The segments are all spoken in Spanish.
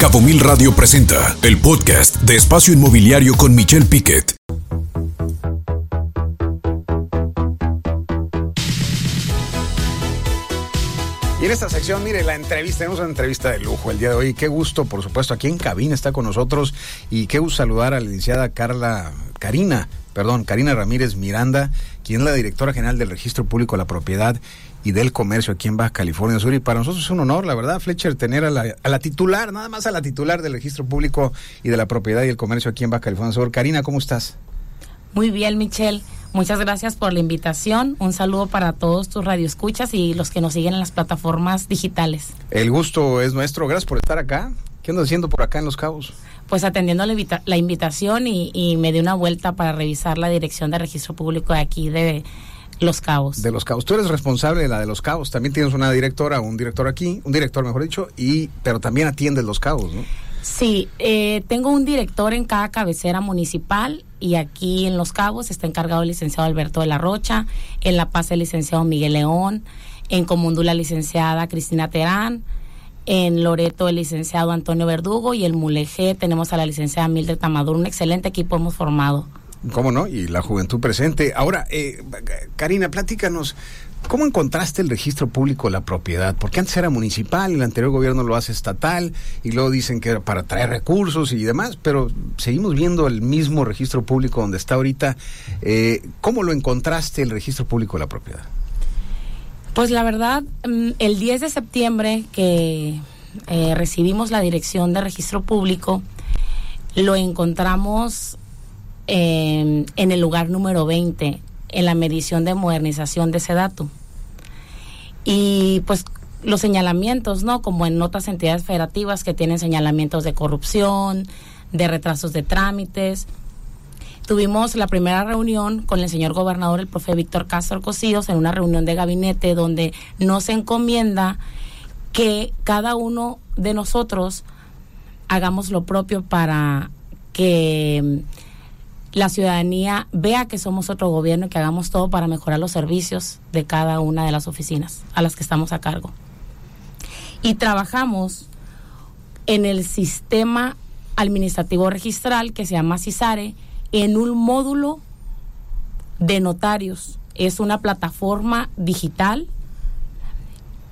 Cabo Mil Radio presenta el podcast de Espacio Inmobiliario con Michelle Piquet. Y en esta sección, mire, la entrevista, tenemos una entrevista de lujo el día de hoy. Qué gusto, por supuesto, aquí en cabina está con nosotros y qué gusto saludar a la licenciada Carla, Karina, perdón, Karina Ramírez Miranda, quien es la directora general del Registro Público de la Propiedad y del Comercio aquí en Baja California Sur. Y para nosotros es un honor, la verdad, Fletcher, tener a la, a la titular, nada más a la titular del Registro Público y de la Propiedad y el Comercio aquí en Baja California Sur. Karina, ¿cómo estás? Muy bien, Michelle. Muchas gracias por la invitación. Un saludo para todos tus radioescuchas y los que nos siguen en las plataformas digitales. El gusto es nuestro. Gracias por estar acá. ¿Qué andas haciendo por acá en Los Cabos? Pues atendiendo la, invita la invitación y, y, me di una vuelta para revisar la dirección de registro público de aquí de Los Cabos. De Los Cabos. Tú eres responsable de la de Los Cabos. También tienes una directora, un director aquí, un director mejor dicho, y pero también atiendes Los Cabos, ¿no? Sí, eh, tengo un director en cada cabecera municipal y aquí en Los Cabos está encargado el licenciado Alberto de la Rocha, en La Paz el licenciado Miguel León, en Comundula licenciada Cristina Terán, en Loreto el licenciado Antonio Verdugo y el Mulegé tenemos a la licenciada Mildred Tamaduro, un excelente equipo hemos formado. ¿Cómo no? Y la juventud presente. Ahora, eh, Karina, platícanos, ¿Cómo encontraste el registro público de la propiedad? Porque antes era municipal, el anterior gobierno lo hace estatal y luego dicen que era para traer recursos y demás, pero seguimos viendo el mismo registro público donde está ahorita. Eh, ¿Cómo lo encontraste el registro público de la propiedad? Pues la verdad, el 10 de septiembre que eh, recibimos la dirección de registro público, lo encontramos eh, en el lugar número 20 en la medición de modernización de ese dato. Y pues los señalamientos, ¿no? Como en otras entidades federativas que tienen señalamientos de corrupción, de retrasos de trámites. Tuvimos la primera reunión con el señor gobernador, el profe Víctor Castro Cosíos, en una reunión de gabinete donde nos encomienda que cada uno de nosotros hagamos lo propio para que la ciudadanía vea que somos otro gobierno y que hagamos todo para mejorar los servicios de cada una de las oficinas a las que estamos a cargo. Y trabajamos en el sistema administrativo registral que se llama CISARE en un módulo de notarios. Es una plataforma digital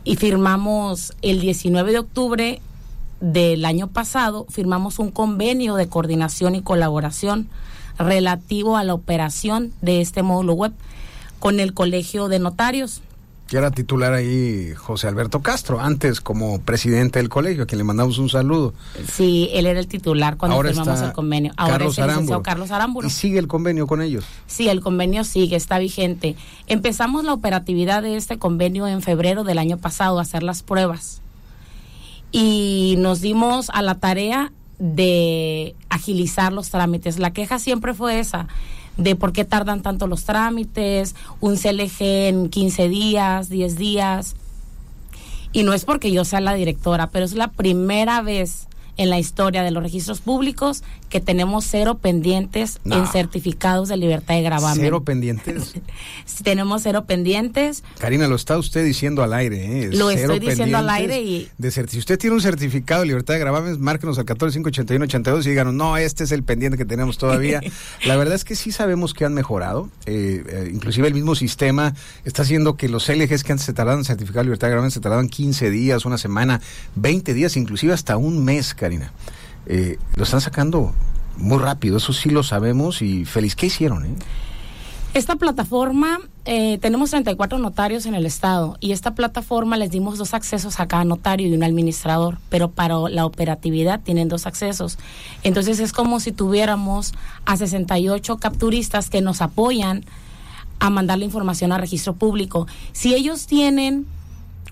y firmamos el 19 de octubre del año pasado, firmamos un convenio de coordinación y colaboración relativo a la operación de este módulo web con el Colegio de Notarios. Que era titular ahí José Alberto Castro, antes como presidente del colegio, a quien le mandamos un saludo. Sí, él era el titular cuando Ahora firmamos el convenio. Ahora Carlos es el licenciado. Carlos Arámburo. ¿Y sigue el convenio con ellos? Sí, el convenio sigue, está vigente. Empezamos la operatividad de este convenio en febrero del año pasado, a hacer las pruebas. Y nos dimos a la tarea de agilizar los trámites. La queja siempre fue esa, de por qué tardan tanto los trámites, un CLG en 15 días, 10 días. Y no es porque yo sea la directora, pero es la primera vez en la historia de los registros públicos que tenemos cero pendientes en certificados de libertad de gravamen. Cero pendientes. Tenemos cero pendientes. Karina, lo está usted diciendo al aire. ¿eh? Lo Cero estoy diciendo al aire y- De si usted tiene un certificado de libertad de gravamen, márquenos al 1458182 y díganos, no, este es el pendiente que tenemos todavía. La verdad es que sí sabemos que han mejorado. eh, eh, inclusive el mismo sistema está haciendo que los LGs que antes se tardaban en certificar libertad de gravamen se tardaban 15 días, una semana, 20 días, inclusive hasta un mes, Karina. Eh, lo están sacando muy rápido, eso sí lo sabemos y feliz. ¿Qué hicieron? Eh? Esta plataforma, eh, tenemos 34 notarios en el estado y esta plataforma les dimos dos accesos a cada notario y un administrador, pero para la operatividad tienen dos accesos. Entonces es como si tuviéramos a 68 capturistas que nos apoyan a mandar la información a registro público. Si ellos tienen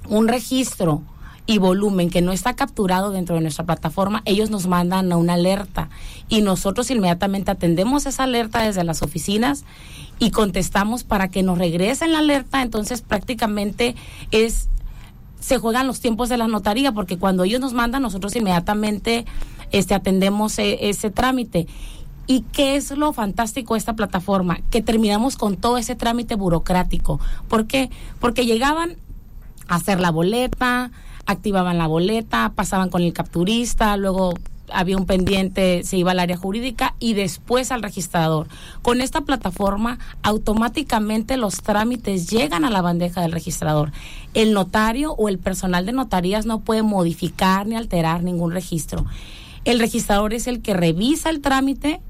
un registro y volumen que no está capturado dentro de nuestra plataforma, ellos nos mandan a una alerta y nosotros inmediatamente atendemos esa alerta desde las oficinas y contestamos para que nos regresen la alerta, entonces prácticamente es se juegan los tiempos de la notaría porque cuando ellos nos mandan nosotros inmediatamente este atendemos e- ese trámite. ¿Y qué es lo fantástico de esta plataforma? Que terminamos con todo ese trámite burocrático. ¿Por qué? Porque llegaban a hacer la boleta, activaban la boleta, pasaban con el capturista, luego había un pendiente, se iba al área jurídica y después al registrador. Con esta plataforma, automáticamente los trámites llegan a la bandeja del registrador. El notario o el personal de notarías no puede modificar ni alterar ningún registro. El registrador es el que revisa el trámite,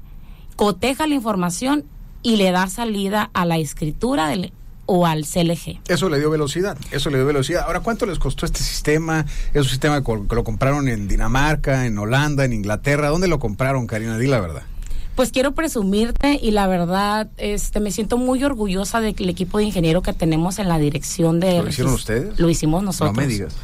coteja la información y le da salida a la escritura del, o al CLG. Eso le dio velocidad, eso le dio velocidad. Ahora, ¿cuánto les costó este sistema? Es un sistema que lo compraron en Dinamarca, en Holanda, en Inglaterra. ¿Dónde lo compraron, Karina? Di la verdad. Pues quiero presumirte y la verdad, este, me siento muy orgullosa del equipo de ingeniero que tenemos en la dirección de. ¿Lo hicieron ustedes? Lo hicimos nosotros. No me digas.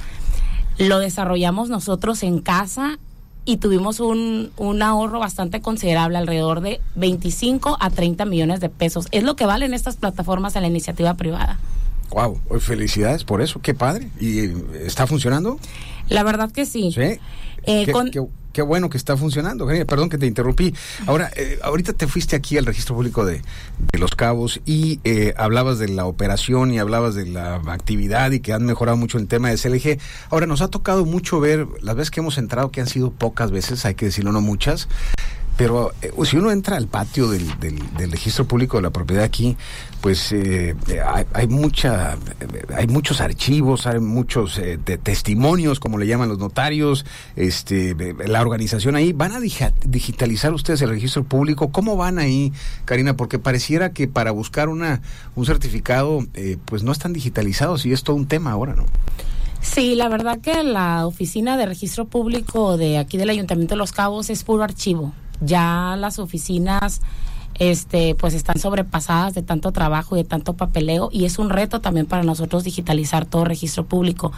Lo desarrollamos nosotros en casa y tuvimos un, un, ahorro bastante considerable, alrededor de 25 a 30 millones de pesos. Es lo que valen estas plataformas en la iniciativa privada. Wow, felicidades por eso, qué padre. ¿Y está funcionando? La verdad que sí. Sí. Eh, con, qué bueno que está funcionando. Perdón que te interrumpí. Ahora, eh, ahorita te fuiste aquí al registro público de, Los Cabos y eh, hablabas de la operación y hablabas de la actividad y que han mejorado mucho el tema de SLG. Ahora, nos ha tocado mucho ver, las veces que hemos entrado, que han sido pocas veces, hay que decirlo, no muchas, pero eh, si uno entra al patio del, del, registro público de la propiedad aquí, pues eh, hay, hay, mucha, hay muchos archivos, hay muchos eh, testimonios, como le llaman los notarios, este, la organización ahí. ¿Van a digitalizar ustedes el registro público? ¿Cómo van ahí, Karina? Porque pareciera que para buscar una, un certificado, pues no están digitalizados y es todo un tema ahora, ¿no? Sí, la verdad que la oficina de registro público de aquí del Ayuntamiento de Los Cabos es puro archivo ya las oficinas este pues están sobrepasadas de tanto trabajo y de tanto papeleo y es un reto también para nosotros digitalizar todo registro público.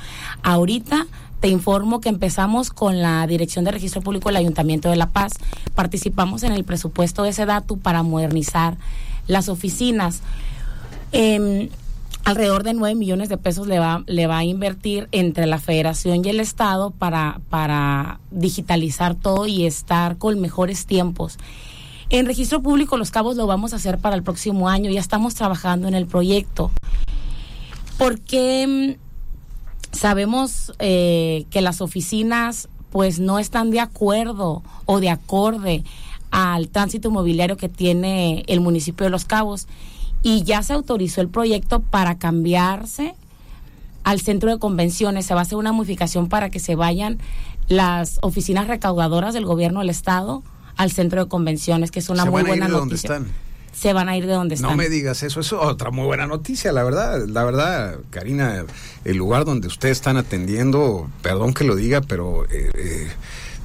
Ahorita te informo que empezamos con la Dirección de Registro Público del Ayuntamiento de La Paz. Participamos en el presupuesto de ese dato para modernizar las oficinas. Eh, alrededor de 9 millones de pesos le va, le va a invertir entre la federación y el estado para, para digitalizar todo y estar con mejores tiempos. En registro público Los Cabos lo vamos a hacer para el próximo año, ya estamos trabajando en el proyecto. Porque mm, sabemos eh, que las oficinas pues no están de acuerdo o de acorde al tránsito inmobiliario que tiene el municipio de Los Cabos y ya se autorizó el proyecto para cambiarse al centro de convenciones. Se va a hacer una modificación para que se vayan las oficinas recaudadoras del gobierno del estado al centro de convenciones, que es una muy buena noticia. Están? Se van a ir de donde están. No me digas eso, eso es otra muy buena noticia, la verdad, la verdad, Karina, el lugar donde ustedes están atendiendo, perdón que lo diga, pero eh, eh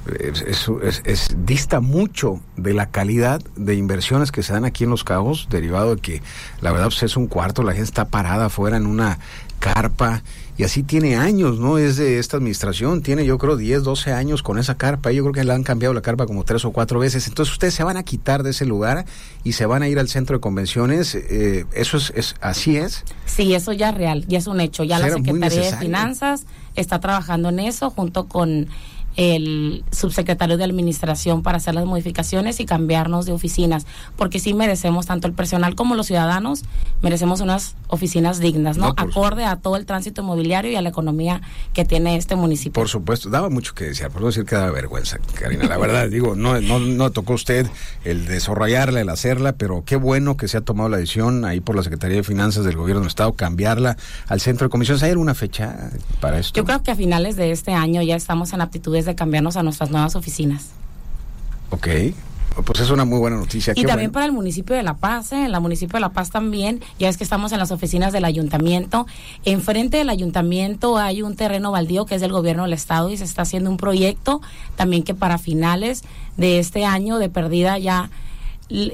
es, dista mucho de la calidad de inversiones que se dan aquí en Los Cabos, derivado de que la verdad pues, es un cuarto, la gente está parada afuera en una carpa y así tiene años, ¿no? Es de esta administración, tiene yo creo 10, 12 años con esa carpa, yo creo que le han cambiado la carpa como tres o cuatro veces, entonces ustedes se van a quitar de ese lugar y se van a ir al centro de convenciones, eh, ¿eso es, es, así es? Sí, eso ya es real, ya es un hecho, ya la Secretaría de Finanzas está trabajando en eso junto con el subsecretario de administración para hacer las modificaciones y cambiarnos de oficinas, porque sí merecemos, tanto el personal como los ciudadanos, merecemos unas oficinas dignas, ¿no? Acorde a todo el tránsito inmobiliario y a la economía que tiene este municipio. Por supuesto, daba mucho que decir, por no decir que daba vergüenza, Karina, la verdad, digo, no, no, no tocó usted el desarrollarla, el hacerla, pero qué bueno que se ha tomado la decisión ahí por la Secretaría de Finanzas del Gobierno del Estado, cambiarla al centro de comisiones. ¿Hay alguna fecha para esto? Yo creo que a finales de este año ya estamos en aptitudes de cambiarnos a nuestras nuevas oficinas. Ok. Pues es una muy buena noticia. Y también para el municipio de La Paz, ¿eh? en la municipio de La Paz también, ya es que estamos en las oficinas del ayuntamiento. Enfrente del ayuntamiento hay un terreno baldío que es del gobierno del estado y se está haciendo un proyecto también que para finales de este año de perdida ya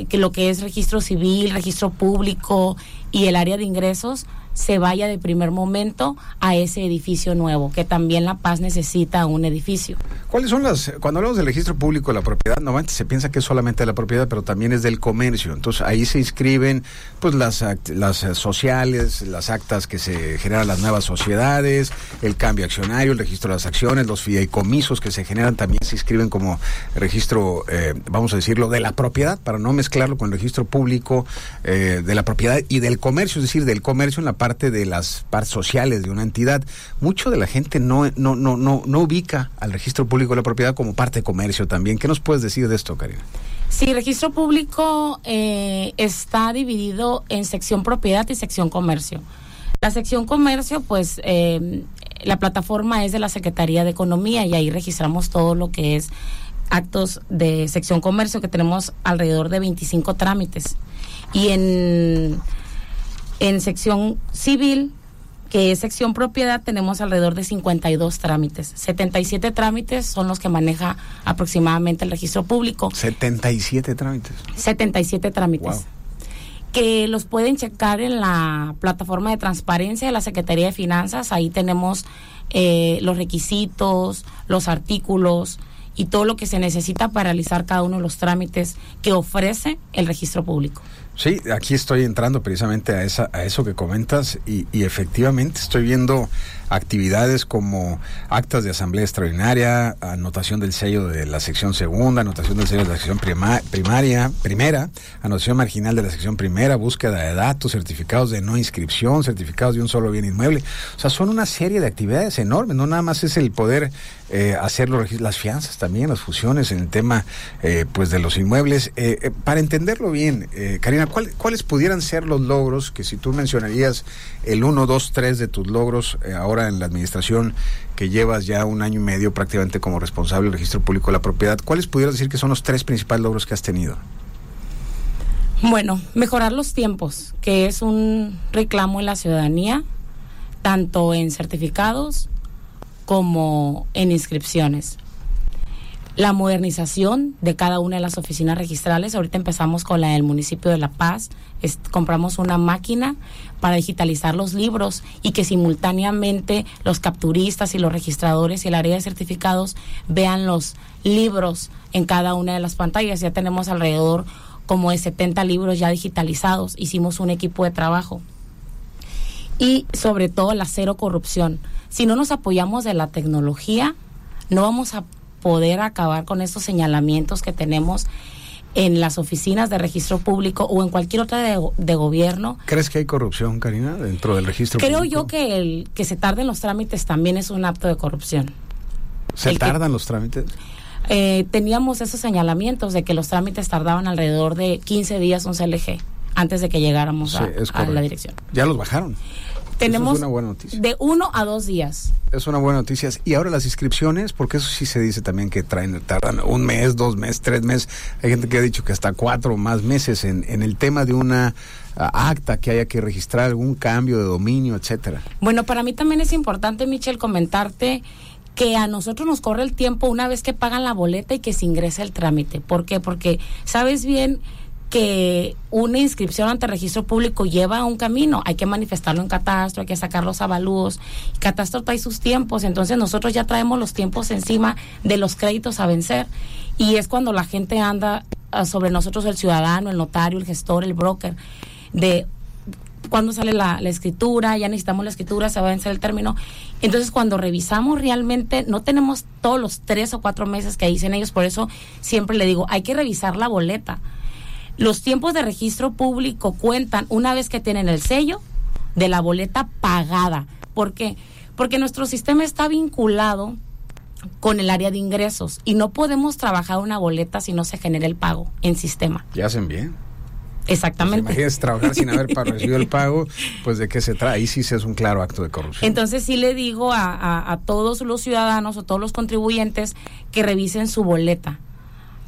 que lo que es registro civil, registro público y el área de ingresos se vaya de primer momento a ese edificio nuevo, que también La Paz necesita un edificio. ¿Cuáles son las, cuando hablamos del registro público de la propiedad, normalmente se piensa que es solamente de la propiedad, pero también es del comercio. Entonces ahí se inscriben pues las, las eh, sociales, las actas que se generan las nuevas sociedades, el cambio accionario, el registro de las acciones, los fideicomisos que se generan también se inscriben como registro, eh, vamos a decirlo, de la propiedad, para no mezclarlo con el registro público eh, de la propiedad y del comercio, es decir, del comercio en la parte de las partes sociales de una entidad. Mucho de la gente no, no, no, no, no ubica al registro público de la propiedad como parte de comercio también. ¿Qué nos puedes decir de esto, Karina? Sí, registro público eh, está dividido en sección propiedad y sección comercio. La sección comercio, pues eh, la plataforma es de la Secretaría de Economía y ahí registramos todo lo que es actos de sección comercio, que tenemos alrededor de 25 trámites. Y en, en sección civil que es sección propiedad, tenemos alrededor de 52 trámites. 77 trámites son los que maneja aproximadamente el registro público. 77 trámites. 77 trámites. Que los pueden checar en la plataforma de transparencia de la Secretaría de Finanzas. Ahí tenemos eh, los requisitos, los artículos y todo lo que se necesita para realizar cada uno de los trámites que ofrece el registro público. Sí, aquí estoy entrando precisamente a, esa, a eso que comentas y, y efectivamente estoy viendo actividades como actas de asamblea extraordinaria, anotación del sello de la sección segunda, anotación del sello de la sección primaria, primera, anotación marginal de la sección primera, búsqueda de datos, certificados de no inscripción, certificados de un solo bien inmueble. O sea, son una serie de actividades enormes, no nada más es el poder eh, hacer las fianzas también, las fusiones en el tema eh, pues de los inmuebles. Eh, eh para entenderlo bien, eh, ¿cuáles pudieran ser los logros que si tú mencionarías el 1, 2, 3 de tus logros ahora en la administración que llevas ya un año y medio prácticamente como responsable del registro público de la propiedad, ¿cuáles pudieras decir que son los tres principales logros que has tenido? Bueno, mejorar los tiempos, que es un reclamo en la ciudadanía, tanto en certificados como en inscripciones la modernización de cada una de las oficinas registrales. Ahorita empezamos con la del municipio de La Paz. compramos una máquina para digitalizar los libros y que simultáneamente los capturistas y los registradores y el área de certificados vean los libros en cada una de las pantallas. Ya tenemos alrededor como de 70 libros ya digitalizados. Hicimos un equipo de trabajo. Y sobre todo la cero corrupción. Si no nos apoyamos de la tecnología, no vamos a poder acabar con estos señalamientos que tenemos en las oficinas de registro público o en cualquier otra de, gobierno. ¿Crees que hay corrupción, Karina, dentro del registro Creo público? yo que el que se tarden los trámites también es un acto de corrupción. ¿Se tardan los trámites? Eh, teníamos esos señalamientos de que los trámites tardaban alrededor de 15 días un CLG antes de que llegáramos a, a la dirección. ¿Ya los bajaron? Tenemos de uno a dos días. Es una buena noticia. Y ahora las inscripciones, porque eso sí se dice también que traen, tardan un mes, dos meses, tres meses. Hay gente que ha dicho que hasta cuatro o más meses en, en el tema de una ah, acta que haya que registrar, algún cambio de dominio, etcétera. Bueno, para mí también es importante, Michelle, comentarte que a nosotros nos corre el tiempo una vez que pagan la boleta y que se ingresa el trámite. ¿Por qué? Porque sabes bien que una inscripción ante registro público lleva un camino, hay que manifestarlo en catastro, hay que sacar los avalúos, catastro trae sus tiempos, entonces nosotros ya traemos los tiempos encima de los créditos a vencer. Y es cuando la gente anda ah, sobre nosotros el ciudadano, el notario, el gestor, el broker, de cuando sale la, la, escritura, ya necesitamos la escritura, se va a vencer el término. Entonces, cuando revisamos realmente, no tenemos todos los tres o cuatro meses que dicen ellos, por eso siempre le digo, hay que revisar la boleta los tiempos de registro público cuentan una vez que tienen el sello de la boleta pagada. ¿Por qué? Porque nuestro sistema está vinculado con el área de ingresos y no podemos trabajar una boleta si no se genera el pago en sistema. Y hacen bien. Exactamente. Pues trabajar sin haber recibido el pago, pues de qué se trata. Ahí sí es un claro acto de corrupción. Entonces sí le digo a, a todos los ciudadanos o todos los contribuyentes que revisen su boleta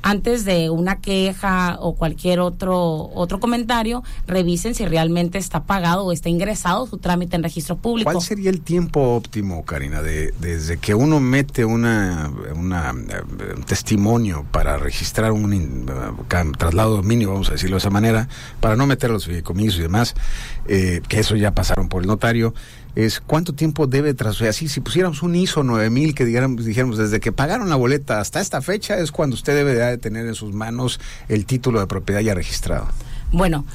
antes de una queja o cualquier otro otro comentario, revisen si realmente está pagado o está ingresado su trámite en registro público. ¿Cuál sería el tiempo óptimo, Karina, de, desde que uno mete una, una eh, un testimonio para registrar un uh, traslado de dominio, vamos a decirlo de esa manera, para no meter los fideicomisos y demás, eh, que eso ya pasaron por el notario, es cuánto tiempo debe así si pusiéramos un ISO 9000 que dijéramos, dijéramos desde que pagaron la boleta hasta esta fecha es cuando usted debe de tener en sus manos el título de propiedad ya registrado. Bueno,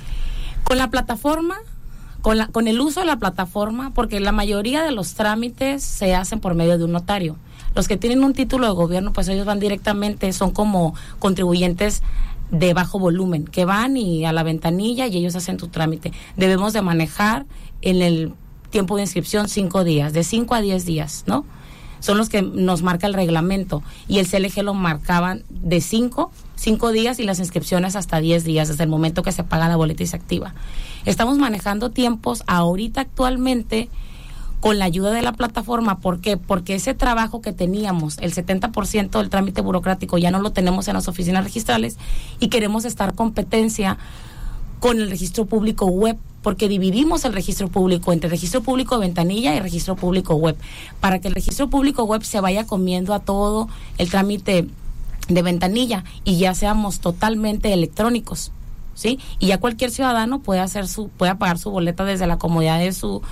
con la plataforma con, la, con el uso de la plataforma, porque la mayoría de los trámites se hacen por medio de un notario. Los que tienen un título de gobierno, pues ellos van directamente, son como contribuyentes de bajo volumen, que van y a la ventanilla y ellos hacen tu trámite. Debemos de manejar en el tiempo de inscripción cinco días, de cinco a diez días, ¿no? Son los que nos marca el reglamento y el CLG lo marcaban de cinco cinco días y las inscripciones hasta diez días desde el momento que se paga la boleta y se activa. Estamos manejando tiempos ahorita actualmente con la ayuda de la plataforma. ¿Por qué? Porque ese trabajo que teníamos, el 70% del trámite burocrático, ya no lo tenemos en las oficinas registrales y queremos estar competencia con el registro público web, porque dividimos el registro público entre registro público ventanilla y registro público web, para que el registro público web se vaya comiendo a todo el trámite de ventanilla y ya seamos totalmente electrónicos. ¿Sí? Y ya cualquier ciudadano puede hacer su puede pagar su boleta desde la comodidad de su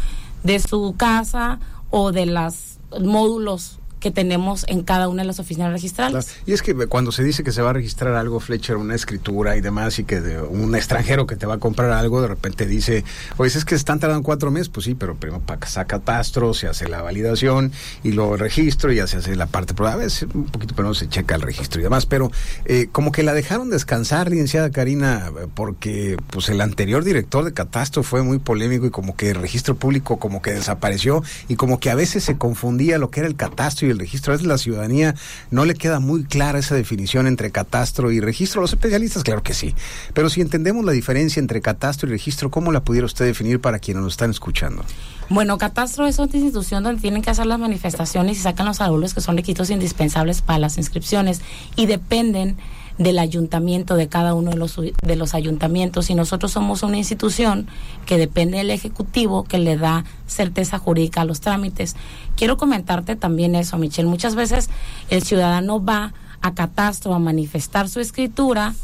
de su casa o de los módulos que tenemos en cada una de las oficinas registrales. Y es que cuando se dice que se va a registrar algo, Fletcher, una escritura y demás, y que de un extranjero que te va a comprar algo, de repente dice, pues es que están tardando cuatro meses, pues sí, pero primero para saca catastro, se hace la validación y el registro y ya se hace la parte, pero a veces un poquito pero no se checa el registro y demás, pero eh, como que la dejaron descansar, licenciada Karina, porque pues el anterior director de catastro fue muy polémico y como que el registro público como que desapareció y como que a veces se confundía lo que era el catastro y el registro. A veces la ciudadanía no le queda muy clara esa definición entre catastro y registro. Los especialistas, claro que sí. Pero si entendemos la diferencia entre catastro y registro, ¿cómo la pudiera usted definir para quienes nos están escuchando? Bueno, catastro es otra institución donde tienen que hacer las manifestaciones y sacan los árboles que son requisitos indispensables para las inscripciones y dependen del ayuntamiento, de cada uno de los, de los ayuntamientos, y nosotros somos una institución que depende del Ejecutivo que le da certeza jurídica a los trámites. Quiero comentarte también eso, Michelle. Muchas veces el ciudadano va a catastro a manifestar su escritura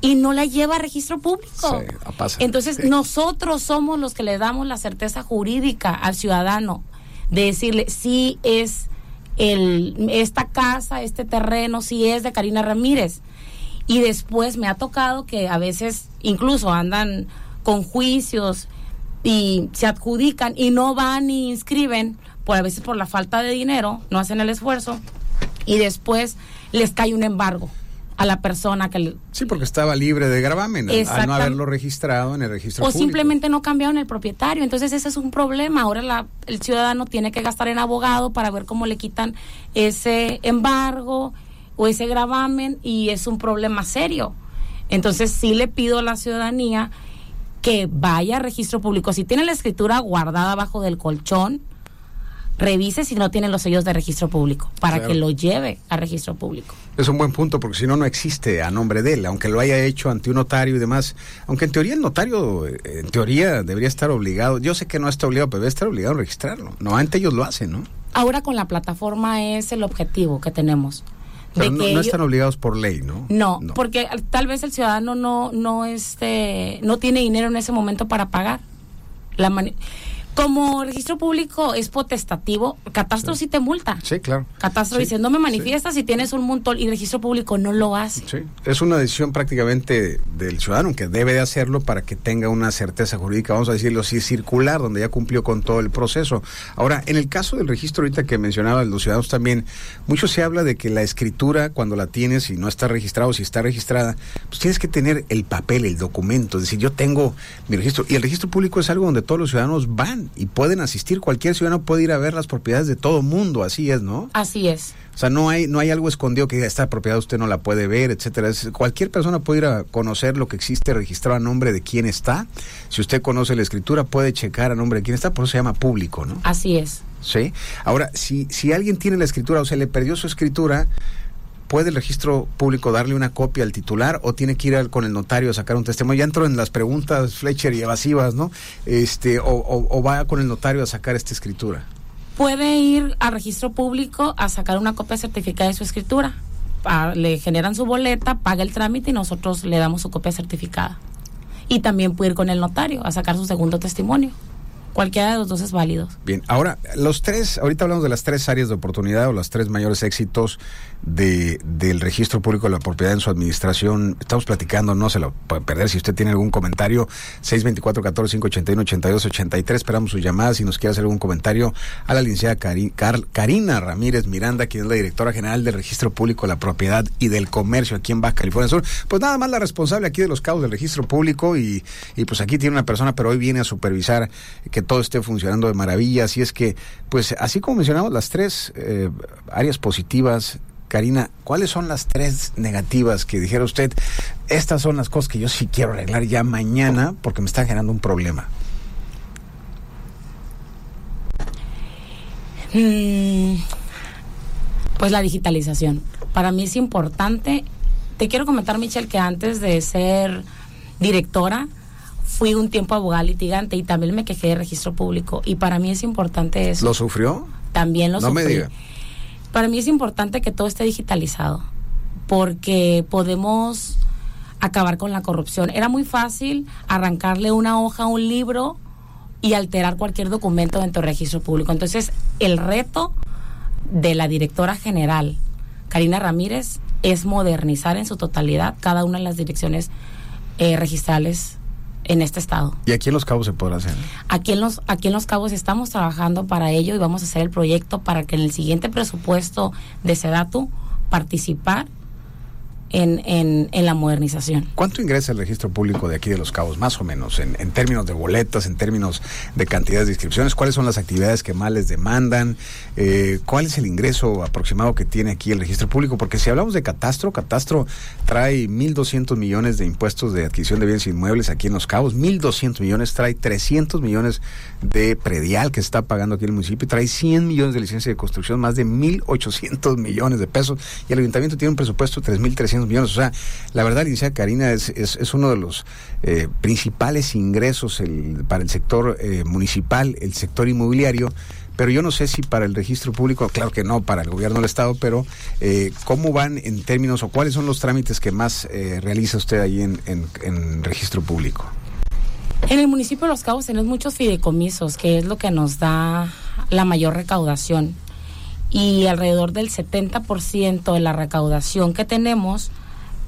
y no la lleva a registro público. Entonces, nosotros somos los que le damos la certeza jurídica al ciudadano de decirle si es el, esta casa, este terreno, si es de Karina Ramírez. Y después me ha tocado que a veces incluso andan con juicios y se adjudican y no van ni inscriben, por a veces por la falta de dinero, no hacen el esfuerzo y después les cae un embargo a la persona que sí porque estaba libre de gravamen al no haberlo registrado en el registro o público. simplemente no cambiaron el propietario entonces ese es un problema ahora la, el ciudadano tiene que gastar en abogado para ver cómo le quitan ese embargo o ese gravamen y es un problema serio. Entonces sí le pido a la ciudadanía que vaya a registro público. Si tiene la escritura guardada abajo del colchón, revise si no tiene los sellos de registro público para que lo lleve a registro público. Es un buen punto porque si no, no existe a nombre de él, aunque lo haya hecho ante un notario y demás. Aunque en teoría el notario, en teoría, debería estar obligado. Yo sé que no está obligado, pero debe estar obligado a registrarlo. No, antes ellos lo hacen, ¿no? Ahora con la plataforma es el objetivo que tenemos no, están obligados por ley, ¿no? ¿no? porque tal vez el ciudadano no no este no tiene dinero en ese momento para pagar. La como registro público es potestativo, Catastro sí, te multa. Sí, claro. Catastro dice, no me manifiestas si tienes un montón y registro público no lo hace. Sí, es una decisión prácticamente del ciudadano que debe de hacerlo para que tenga una certeza jurídica, vamos a decirlo así, circular, donde ya cumplió con todo el proceso. Ahora, en el caso del registro ahorita que mencionaba los ciudadanos también, mucho se habla de que la escritura, cuando la tienes y no está registrado, si está registrada, pues tienes que tener el papel, el documento, es decir, yo tengo mi registro, y el registro público es algo donde todos los ciudadanos van y pueden asistir. Cualquier ciudadano puede ir a ver las propiedades de todo mundo, así es, ¿no? Así es. O sea, no hay, no hay algo escondido que diga, esta propiedad usted no la puede ver, etcétera. cualquier persona puede ir a conocer lo que existe registrado a nombre de quién está. Si usted conoce la escritura, puede checar a nombre de quién está, por eso se llama público, ¿no? Así es. Sí. Ahora, si, si alguien tiene la escritura o se le perdió su escritura, ¿puede el registro público darle una copia al titular o tiene que ir con el notario a sacar un testimonio? Ya entro en las preguntas Fletcher y evasivas, ¿no? Este, o, va con el notario a sacar esta escritura. Puede ir al registro público a sacar una copia certificada de su escritura. le generan su boleta, paga el trámite y nosotros le damos su copia certificada. Y también puede ir con el notario a sacar su segundo testimonio. Cualquiera de los dos es válido. Bien, ahora, los tres, ahorita hablamos de las tres áreas de oportunidad o los tres mayores éxitos de, del registro público de la propiedad en su administración. Estamos platicando, no se lo puede perder. Si usted tiene algún comentario, 624-14-581-82-83. Esperamos sus llamadas. Si nos quiere hacer algún comentario a la licenciada Karina Ramírez Miranda, quien es la directora general del registro público de la propiedad y del comercio aquí en Baja California Sur. Pues nada más la responsable aquí de los cabos del registro público y, y pues aquí tiene una persona, pero hoy viene a supervisar que todo esté funcionando de maravilla. Así es que, pues así como mencionamos las tres eh, áreas positivas Karina, ¿cuáles son las tres negativas que dijera usted? Estas son las cosas que yo sí quiero arreglar ya mañana porque me están generando un problema. Mm, pues la digitalización. Para mí es importante. Te quiero comentar, Michelle, que antes de ser directora, fui un tiempo abogada litigante y también me quejé de registro público. Y para mí es importante eso. ¿Lo sufrió? También lo no sufrí. Me diga. Para mí es importante que todo esté digitalizado, porque podemos acabar con la corrupción. Era muy fácil arrancarle una hoja a un libro y alterar cualquier documento dentro del registro público. Entonces, el reto de la directora general, Karina Ramírez, es modernizar en su totalidad cada una de las direcciones eh, registrales en este estado. ¿Y aquí en Los Cabos se podrá hacer? Aquí en Los, aquí en Los Cabos estamos trabajando para ello y vamos a hacer el proyecto para que en el siguiente presupuesto de Sedatu participar en, en, en, la modernización. ¿Cuánto ingresa el registro público de aquí de Los Cabos, más o menos, en, en, términos de boletas, en términos de cantidades de inscripciones? ¿Cuáles son las actividades que más les demandan? Eh, ¿Cuál es el ingreso aproximado que tiene aquí el registro público? Porque si hablamos de catastro, catastro trae 1.200 millones de impuestos de adquisición de bienes inmuebles aquí en Los Cabos, 1.200 millones, trae 300 millones de predial que está pagando aquí el municipio, trae 100 millones de licencia de construcción, más de 1.800 millones de pesos, y el ayuntamiento tiene un presupuesto de 3.300 millones. O sea, la verdad, licenciada Karina, es, es, es, uno de los eh, principales ingresos para el sector eh, municipal, el sector inmobiliario. Pero yo no sé si para el registro público, claro que no, para el gobierno del Estado, pero eh, ¿cómo van en términos o cuáles son los trámites que más eh, realiza usted ahí en, en, en registro público? En el municipio de Los Cabos tenemos muchos fideicomisos, que es lo que nos da la mayor recaudación. Y alrededor del 70% de la recaudación que tenemos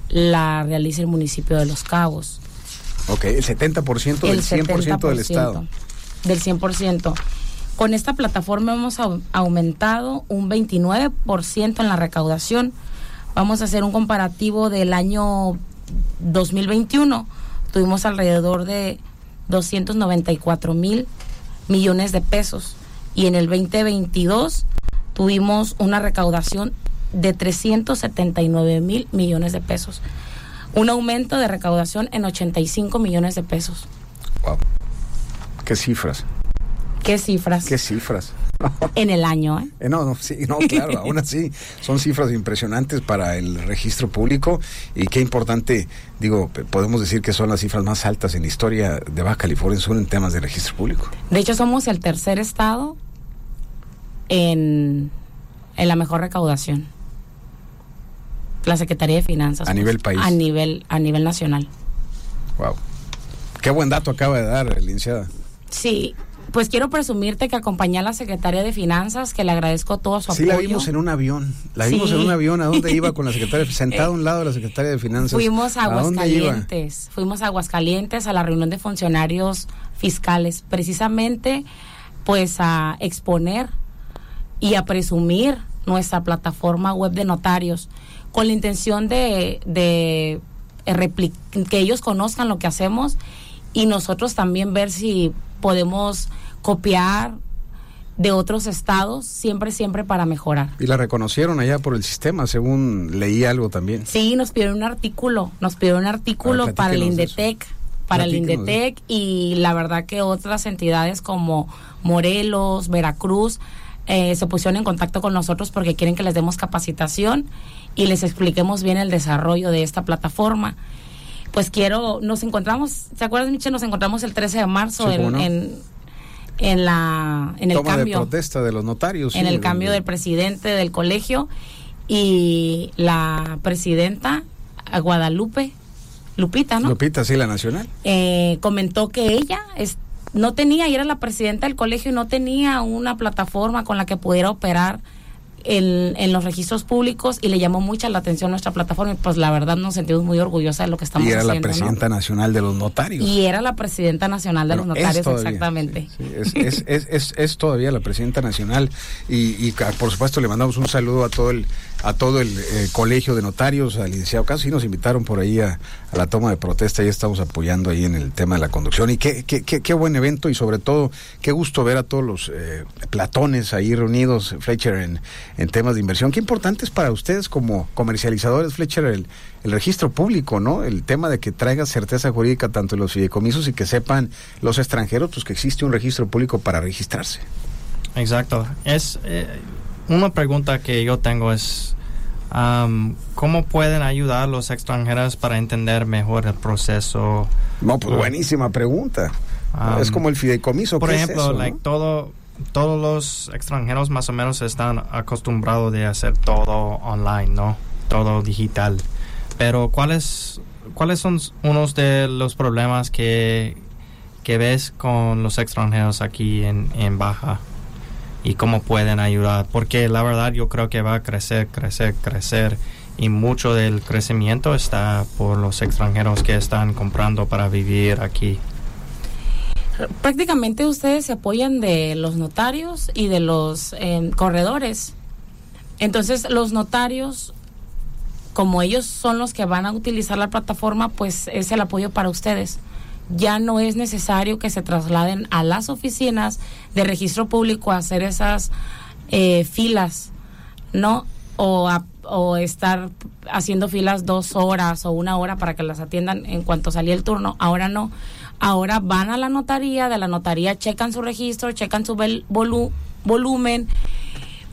la realiza el municipio de Los Cabos. Ok, el 70% del El 100% 70% del Estado. Del 100%. Con esta plataforma hemos au- aumentado un 29% en la recaudación. Vamos a hacer un comparativo del año 2021. Tuvimos alrededor de 294 mil millones de pesos. Y en el 2022 tuvimos una recaudación de 379 mil millones de pesos. Un aumento de recaudación en 85 millones de pesos. Wow. ¿Qué cifras? ¿Qué cifras? ¿Qué cifras? En el año, ¿eh? Eh, no, no, sí, no, claro, aún así son cifras impresionantes para el registro público y qué importante, digo, podemos decir que son las cifras más altas en la historia de Baja California Sur en temas de registro público. De hecho, somos el tercer estado en, en la mejor recaudación. La Secretaría de Finanzas. A nivel país. A nivel, a nivel nacional. Wow. Qué buen dato acaba de dar, licenciada. Sí, pues quiero presumirte que acompañé a la Secretaria de Finanzas, que le agradezco todo su Sí, apoyo. la vimos en un avión. La vimos Sí. en un avión. ¿A dónde iba con la secretaria? Sentada a un lado de la secretaria de Finanzas. Fuimos a? Aguascalientes, fuimos a Aguascalientes a la reunión de funcionarios fiscales, precisamente pues a exponer y a presumir nuestra plataforma web de notarios con la intención de, de eh, que ellos conozcan lo que hacemos y nosotros también ver si podemos copiar de otros estados, siempre, siempre para mejorar. Y la reconocieron allá por el sistema, según leí algo también. Sí, nos pidieron un artículo, nos pidieron un artículo A ver, para el. Indetec, para el Indetec y la verdad que otras entidades como Morelos, Veracruz, eh, se pusieron en contacto con nosotros porque quieren que les demos capacitación y les expliquemos bien el desarrollo de esta plataforma. Pues quiero, nos encontramos, ¿se acuerdan, Michelle? Nos encontramos el 13 de marzo Sí, en, no. en, en la, en el Toma de cambio protesta de los notarios. en sí, el cambio de- del presidente del colegio y la presidenta Guadalupe, Lupita, ¿no? Lupita, sí, la nacional. Eh, comentó que ella es- no tenía, y era la presidenta del colegio y no tenía una plataforma con la que pudiera operar en, en, los registros públicos y le llamó mucha la atención nuestra plataforma y pues la verdad nos sentimos muy orgullosa de lo que estamos haciendo. Y era la presidenta nacional de los notarios. Y era la presidenta nacional de los notarios, exactamente. es, es, es, es, todavía la presidenta nacional y, y, por supuesto le mandamos un saludo a todo el a todo el eh, colegio de notarios, al licenciado casi nos invitaron por ahí a, la toma de protesta y estamos apoyando ahí en el tema de la conducción. Y qué, qué, qué, buen evento y sobre todo qué gusto ver a todos los eh, platones ahí reunidos, Fletcher, en, en temas de inversión. Qué importante es para ustedes como comercializadores, Fletcher, el, el registro público, ¿no? El tema de que traiga certeza jurídica tanto los fideicomisos y que sepan los extranjeros pues que existe un registro público para registrarse. Exacto. Es eh, una pregunta que yo tengo es ¿Cómo pueden ayudar los extranjeros para entender mejor el proceso? No, pues buenísima pregunta. es como el fideicomiso. Por ejemplo, like, todo, todos los extranjeros más o menos están acostumbrados de hacer todo online, ¿no? Todo digital. Pero ¿cuáles, cuáles son unos de los problemas que, que ves con los extranjeros aquí en, en Baja? Y cómo pueden ayudar. Porque la verdad yo creo que va a crecer, crecer, crecer y mucho del crecimiento está por los extranjeros que están comprando para vivir aquí. Prácticamente ustedes se apoyan de los notarios y de los eh, corredores. Entonces los notarios, como ellos son los que van a utilizar la plataforma, pues es el apoyo para ustedes ya no es necesario que se trasladen a las oficinas de registro público a hacer esas eh, filas, ¿no? O, o estar haciendo filas dos horas o una hora para que las atiendan en cuanto salía el turno. Ahora no. Ahora van a la notaría, de la notaría checan su registro, checan su volumen,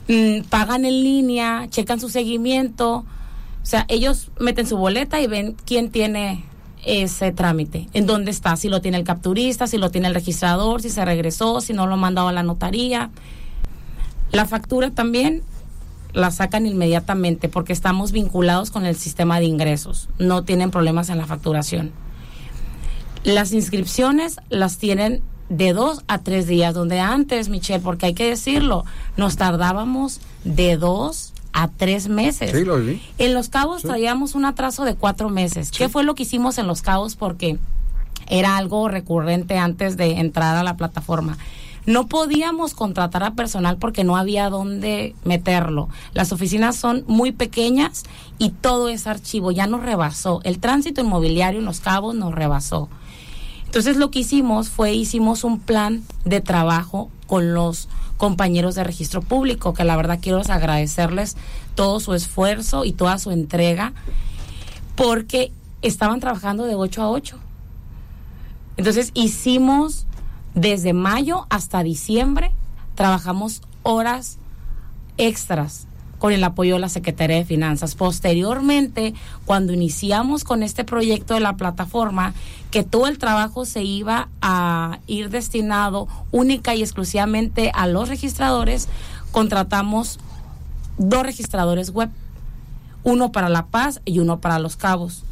mm, pagan en línea, checan su seguimiento. O sea, ellos meten su boleta y ven quién tiene ese trámite, en dónde está, si lo tiene el capturista, si lo tiene el registrador, si se regresó, si no lo ha mandado a la notaría. La factura también la sacan inmediatamente porque estamos vinculados con el sistema de ingresos, no tienen problemas en la facturación. Las inscripciones las tienen de dos a tres días, donde antes, Michelle, porque hay que decirlo, nos tardábamos de dos a tres meses. Sí, lo vi. En Los Cabos traíamos un atraso de cuatro meses. ¿Qué fue lo que hicimos en Los Cabos? Porque era algo recurrente antes de entrar a la plataforma. No podíamos contratar a personal porque no había dónde meterlo. Las oficinas son muy pequeñas y todo ese archivo ya nos rebasó. El tránsito inmobiliario en Los Cabos nos rebasó. Entonces lo que hicimos fue hicimos un plan de trabajo con los compañeros de registro público, que la verdad quiero agradecerles todo su esfuerzo y toda su entrega, porque estaban trabajando de 8 a 8. Entonces hicimos desde mayo hasta diciembre, trabajamos horas extras con el apoyo de la Secretaría de Finanzas. Posteriormente, cuando iniciamos con este proyecto de la plataforma, que todo el trabajo se iba a ir destinado única y exclusivamente a los registradores, contratamos dos registradores web, uno para La Paz y uno para Los Cabos.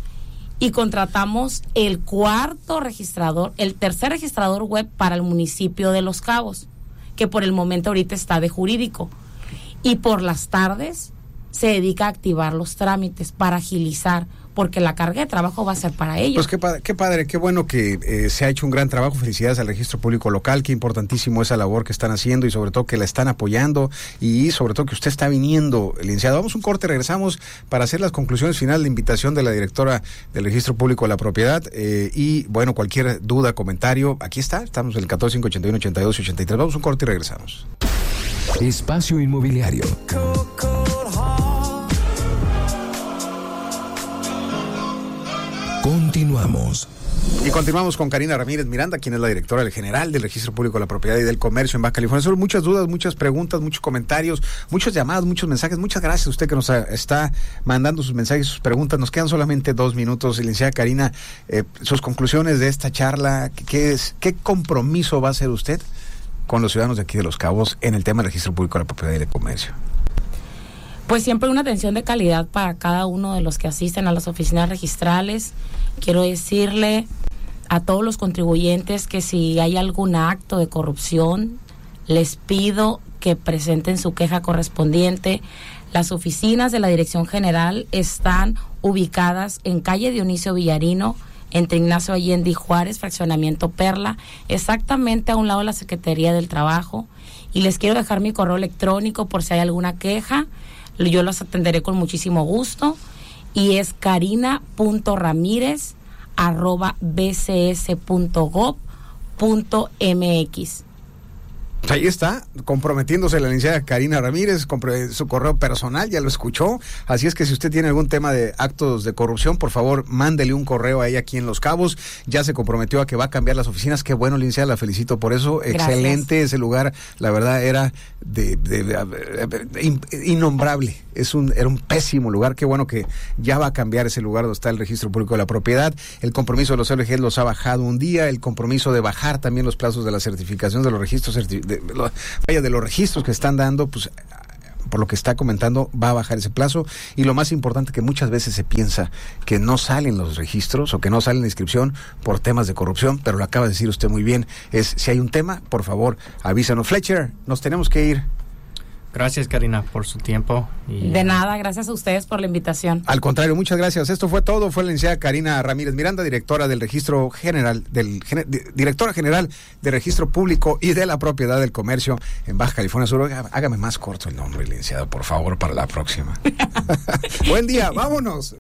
Y contratamos el cuarto registrador, el tercer registrador web para el municipio de Los Cabos, que por el momento ahorita está de jurídico y por las tardes se dedica a activar los trámites para agilizar, porque la carga de trabajo va a ser para ellos. Pues qué padre, qué, bueno que eh, se ha hecho un gran trabajo. Felicidades al registro público local, qué importantísimo esa labor que están haciendo y sobre todo que la están apoyando y sobre todo que usted está viniendo, licenciado. Vamos un corte, regresamos para hacer las conclusiones finales, la invitación de la directora del registro público de la propiedad eh, y bueno, cualquier duda, comentario, aquí está, estamos en el 14581 82 83. Vamos un corte y regresamos. Espacio Inmobiliario. Continuamos. Y continuamos con Karina Ramírez Miranda, quien es la directora del general del Registro Público de la Propiedad y del Comercio en Baja California. Son muchas dudas, muchas preguntas, muchos comentarios, muchos llamados, muchos mensajes. Muchas gracias a usted que nos está mandando sus mensajes, sus preguntas. Nos quedan solamente dos minutos. Licenciada Karina, eh, sus conclusiones de esta charla, ¿qué, ¿qué compromiso va a hacer usted con los ciudadanos de aquí de Los Cabos en el tema del registro público de la propiedad y del comercio? Pues siempre una atención de calidad para cada uno de los que asisten a las oficinas registrales. Quiero decirle a todos los contribuyentes que si hay algún acto de corrupción, les pido que presenten su queja correspondiente. Las oficinas de la Dirección General están ubicadas en calle Dionisio Villarino, entre Ignacio Allende y Juárez, fraccionamiento Perla, exactamente a un lado de la Secretaría del Trabajo. Y les quiero dejar mi correo electrónico por si hay alguna queja. Yo los atenderé con muchísimo gusto. Y es carina.ramírez arroba. Ahí está, comprometiéndose la licenciada Karina Ramírez, su correo personal, ya lo escuchó. Así es que si usted tiene algún tema de actos de corrupción, por favor, mándele un correo a ella aquí en Los Cabos. Ya se comprometió a que va a cambiar las oficinas. Qué bueno, licenciada, la felicito por eso. Excelente ese lugar. La verdad era de, innombrable. Es un, era un pésimo lugar. Qué bueno que ya va a cambiar ese lugar donde está el registro público de la propiedad. El compromiso de los LG los ha bajado un día. El compromiso de bajar también los plazos de la certificación de los registros de, vaya, de los registros que están dando, pues por lo que está comentando, va a bajar ese plazo. Y lo más importante que muchas veces se piensa que no salen los registros o que no salen la inscripción por temas de corrupción, pero lo acaba de decir usted muy bien, es si hay un tema, por favor, avísanos. Fletcher, nos tenemos que ir. Gracias, Karina, por su tiempo. De nada, gracias a ustedes por la invitación. Al contrario, muchas gracias. Esto fue todo. Fue la licenciada Karina Ramírez Miranda, directora del Registro General, del directora general de Registro Público y de la Propiedad del Comercio en Baja California Sur. Hágame más corto el nombre, licenciado, por favor, para la próxima. Buen día, vámonos.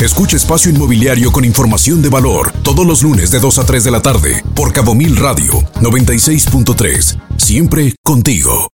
Escucha Espacio Inmobiliario con información de valor todos los lunes de 2 a 3 de la tarde por Cabo Mil Radio 96.3. Siempre contigo.